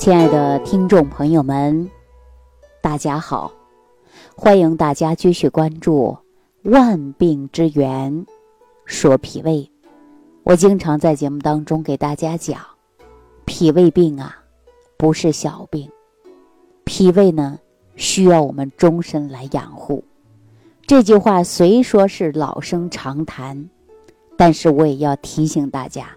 亲爱的听众朋友们，大家好！欢迎大家继续关注《万病之源说脾胃》。我经常在节目当中给大家讲，脾胃病啊，不是小病，脾胃呢需要我们终身来养护。这句话虽说是老生常谈，但是我也要提醒大家。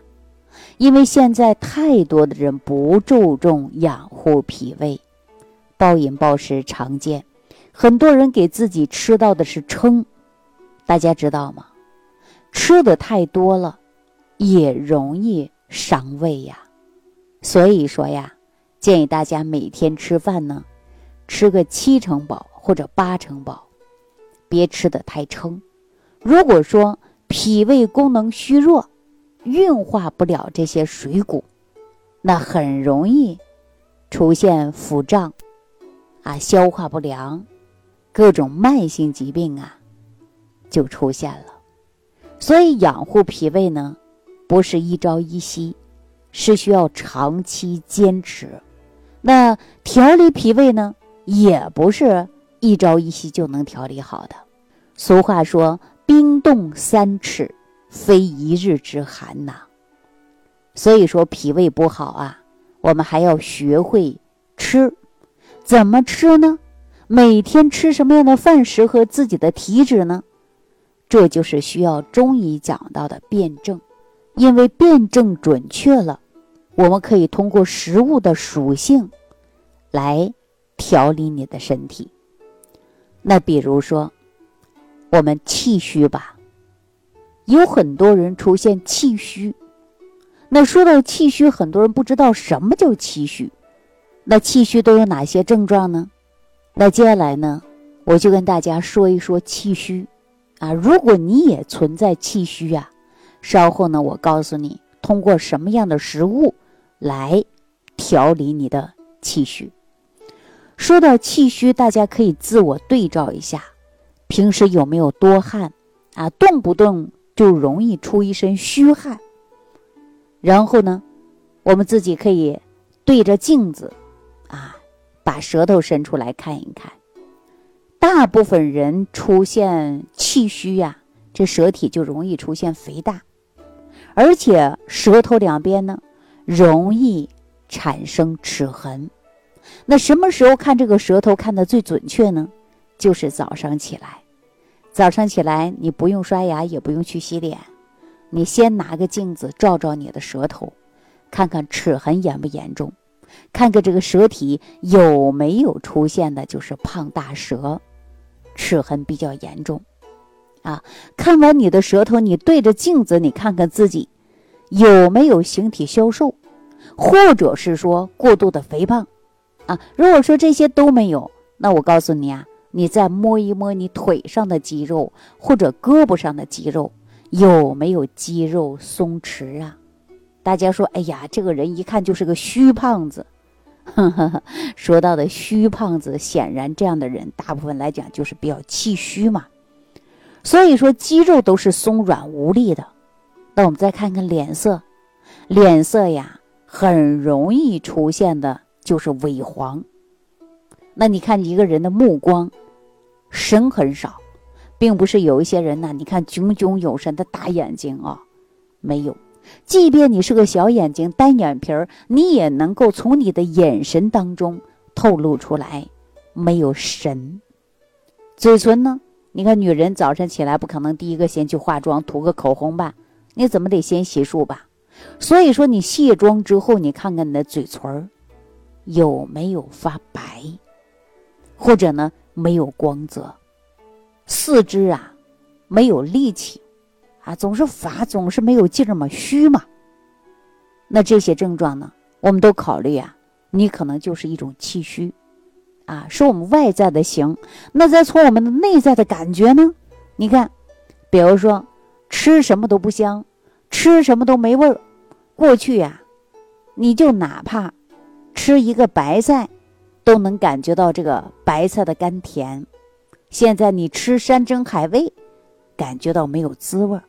因为现在太多的人不注重养护脾胃，暴饮暴食常见，很多人给自己吃到的是撑，大家知道吗？吃的太多了，也容易伤胃呀。所以说呀，建议大家每天吃饭呢，吃个七成饱或者八成饱，别吃的太撑。如果说脾胃功能虚弱，运化不了这些水谷，那很容易出现腹胀啊，消化不良，各种慢性疾病啊就出现了。所以养护脾胃呢，不是一朝一夕，是需要长期坚持。那调理脾胃呢，也不是一朝一夕就能调理好的。俗话说：“冰冻三尺。”非一日之寒呐，所以说脾胃不好啊，我们还要学会吃，怎么吃呢？每天吃什么样的饭适合自己的体质呢？这就是需要中医讲到的辩证，因为辩证准确了，我们可以通过食物的属性来调理你的身体。那比如说，我们气虚吧。有很多人出现气虚，那说到气虚，很多人不知道什么叫气虚。那气虚都有哪些症状呢？那接下来呢，我就跟大家说一说气虚啊。如果你也存在气虚呀，稍后呢，我告诉你通过什么样的食物来调理你的气虚。说到气虚，大家可以自我对照一下，平时有没有多汗啊？动不动。就容易出一身虚汗，然后呢，我们自己可以对着镜子，啊，把舌头伸出来看一看。大部分人出现气虚呀，这舌体就容易出现肥大，而且舌头两边呢容易产生齿痕。那什么时候看这个舌头看的最准确呢？就是早上起来。早上起来，你不用刷牙，也不用去洗脸，你先拿个镜子照照你的舌头，看看齿痕严不严重，看看这个舌体有没有出现的就是胖大舌，齿痕比较严重，啊，看完你的舌头，你对着镜子，你看看自己有没有形体消瘦，或者是说过度的肥胖，啊，如果说这些都没有，那我告诉你啊。你再摸一摸你腿上的肌肉或者胳膊上的肌肉，有没有肌肉松弛啊？大家说，哎呀，这个人一看就是个虚胖子。说到的虚胖子，显然这样的人大部分来讲就是比较气虚嘛。所以说肌肉都是松软无力的。那我们再看看脸色，脸色呀，很容易出现的就是萎黄。那你看一个人的目光。神很少，并不是有一些人呢。你看炯炯有神的大眼睛啊，没有。即便你是个小眼睛、单眼皮儿，你也能够从你的眼神当中透露出来没有神。嘴唇呢？你看女人早晨起来不可能第一个先去化妆、涂个口红吧？你怎么得先洗漱吧？所以说你卸妆之后，你看看你的嘴唇儿有没有发白，或者呢？没有光泽，四肢啊没有力气，啊总是乏，总是没有劲儿嘛，虚嘛。那这些症状呢，我们都考虑啊，你可能就是一种气虚，啊是我们外在的形。那再从我们的内在的感觉呢？你看，比如说吃什么都不香，吃什么都没味儿。过去呀，你就哪怕吃一个白菜。都能感觉到这个白菜的甘甜。现在你吃山珍海味，感觉到没有滋味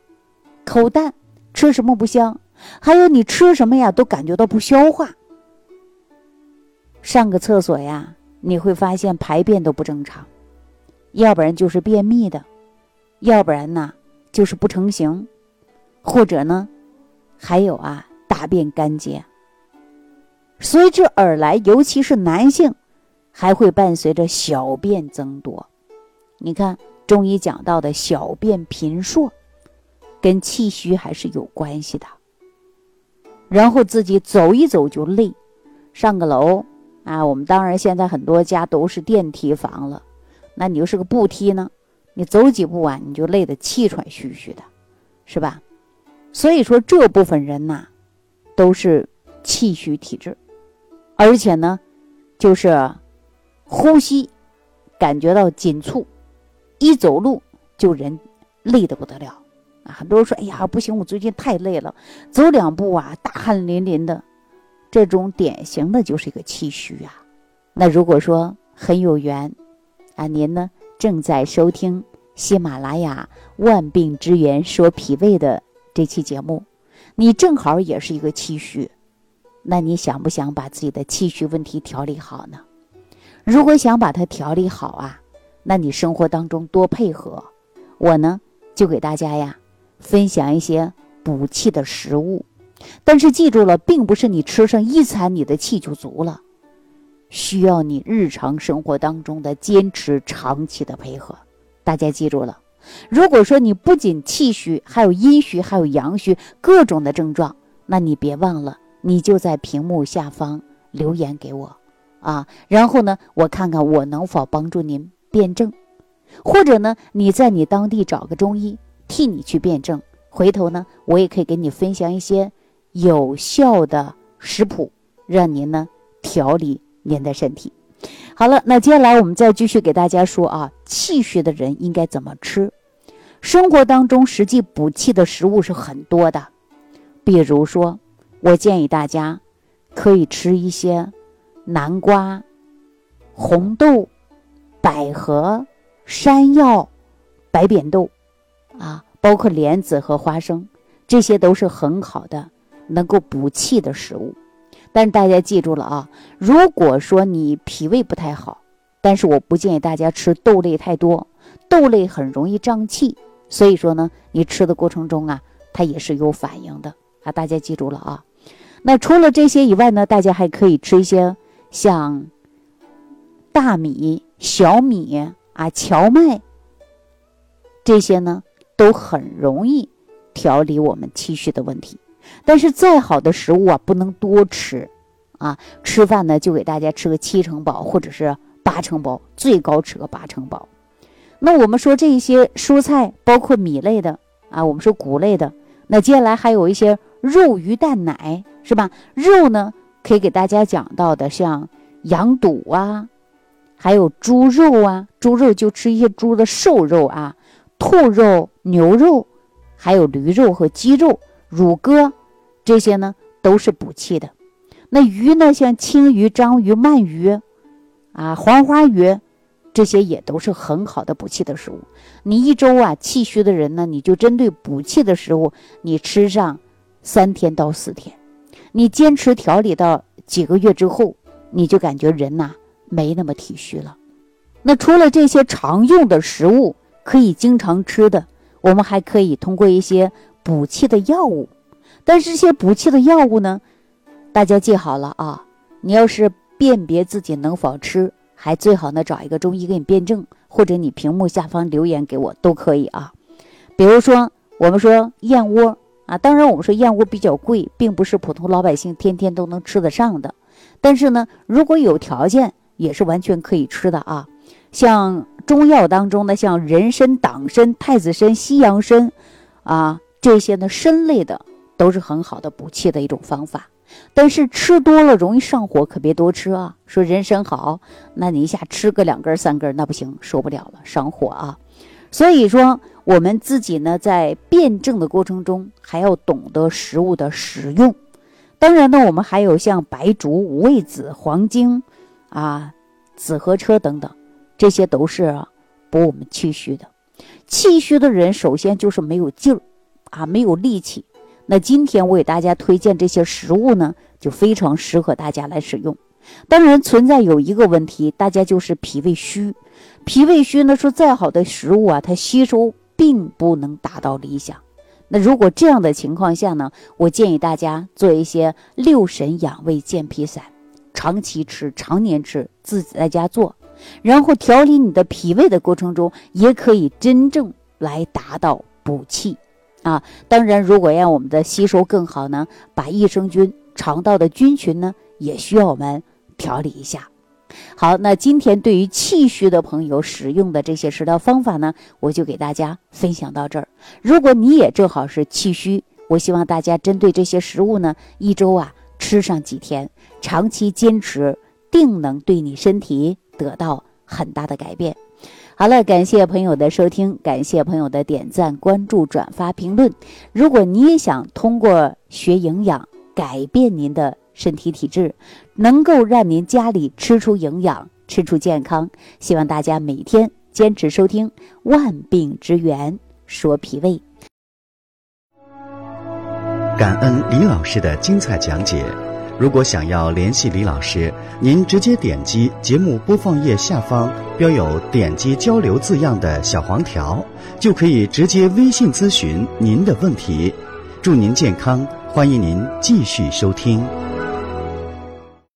口淡，吃什么不香？还有你吃什么呀，都感觉到不消化。上个厕所呀，你会发现排便都不正常，要不然就是便秘的，要不然呢就是不成形，或者呢，还有啊大便干结。随之而来，尤其是男性，还会伴随着小便增多。你看中医讲到的小便频数，跟气虚还是有关系的。然后自己走一走就累，上个楼啊，我们当然现在很多家都是电梯房了，那你就是个步梯呢，你走几步啊，你就累得气喘吁吁的，是吧？所以说这部分人呐，都是气虚体质。而且呢，就是呼吸感觉到紧促，一走路就人累得不得了啊！很多人说：“哎呀，不行，我最近太累了，走两步啊，大汗淋淋的。”这种典型的就是一个气虚啊。那如果说很有缘啊，您呢正在收听喜马拉雅《万病之源说脾胃》的这期节目，你正好也是一个气虚。那你想不想把自己的气虚问题调理好呢？如果想把它调理好啊，那你生活当中多配合我呢，就给大家呀分享一些补气的食物。但是记住了，并不是你吃上一餐你的气就足了，需要你日常生活当中的坚持长期的配合。大家记住了，如果说你不仅气虚，还有阴虚，还有阳虚，各种的症状，那你别忘了。你就在屏幕下方留言给我，啊，然后呢，我看看我能否帮助您辩证，或者呢，你在你当地找个中医替你去辩证，回头呢，我也可以给你分享一些有效的食谱，让您呢调理您的身体。好了，那接下来我们再继续给大家说啊，气虚的人应该怎么吃？生活当中实际补气的食物是很多的，比如说。我建议大家可以吃一些南瓜、红豆、百合、山药、白扁豆，啊，包括莲子和花生，这些都是很好的能够补气的食物。但大家记住了啊，如果说你脾胃不太好，但是我不建议大家吃豆类太多，豆类很容易胀气，所以说呢，你吃的过程中啊，它也是有反应的啊。大家记住了啊。那除了这些以外呢，大家还可以吃一些像大米、小米啊、荞麦这些呢，都很容易调理我们气虚的问题。但是再好的食物啊，不能多吃啊。吃饭呢，就给大家吃个七成饱或者是八成饱，最高吃个八成饱。那我们说这些蔬菜，包括米类的啊，我们说谷类的。那接下来还有一些肉、鱼、蛋、奶。是吧？肉呢，可以给大家讲到的，像羊肚啊，还有猪肉啊，猪肉就吃一些猪的瘦肉啊，兔肉、牛肉，还有驴肉和鸡肉、乳鸽，这些呢都是补气的。那鱼呢，像青鱼、章鱼、鳗鱼，啊，黄花鱼，这些也都是很好的补气的食物。你一周啊气虚的人呢，你就针对补气的食物，你吃上三天到四天。你坚持调理到几个月之后，你就感觉人呐没那么体虚了。那除了这些常用的食物可以经常吃的，我们还可以通过一些补气的药物。但是这些补气的药物呢，大家记好了啊！你要是辨别自己能否吃，还最好呢找一个中医给你辩证，或者你屏幕下方留言给我都可以啊。比如说，我们说燕窝。啊，当然，我们说燕窝比较贵，并不是普通老百姓天天都能吃得上的。但是呢，如果有条件，也是完全可以吃的啊。像中药当中的，像人参、党参、太子参、西洋参，啊，这些呢参类的都是很好的补气的一种方法。但是吃多了容易上火，可别多吃啊。说人参好，那你一下吃个两根三根，那不行，受不了了，上火啊。所以说。我们自己呢，在辩证的过程中，还要懂得食物的使用。当然呢，我们还有像白术、五味子、黄精，啊，紫河车等等，这些都是补我们气虚的。气虚的人，首先就是没有劲儿，啊，没有力气。那今天我给大家推荐这些食物呢，就非常适合大家来使用。当然存在有一个问题，大家就是脾胃虚。脾胃虚呢，说再好的食物啊，它吸收并不能达到理想。那如果这样的情况下呢，我建议大家做一些六神养胃健脾散，长期吃，常年吃，自己在家做，然后调理你的脾胃的过程中，也可以真正来达到补气。啊，当然，如果让我们的吸收更好呢，把益生菌、肠道的菌群呢，也需要我们调理一下。好，那今天对于气虚的朋友使用的这些食疗方法呢，我就给大家分享到这儿。如果你也正好是气虚，我希望大家针对这些食物呢，一周啊吃上几天，长期坚持，定能对你身体得到很大的改变。好了，感谢朋友的收听，感谢朋友的点赞、关注、转发、评论。如果你也想通过学营养改变您的身体体质，能够让您家里吃出营养、吃出健康，希望大家每天坚持收听《万病之源说脾胃》。感恩李老师的精彩讲解。如果想要联系李老师，您直接点击节目播放页下方标有“点击交流”字样的小黄条，就可以直接微信咨询您的问题。祝您健康，欢迎您继续收听。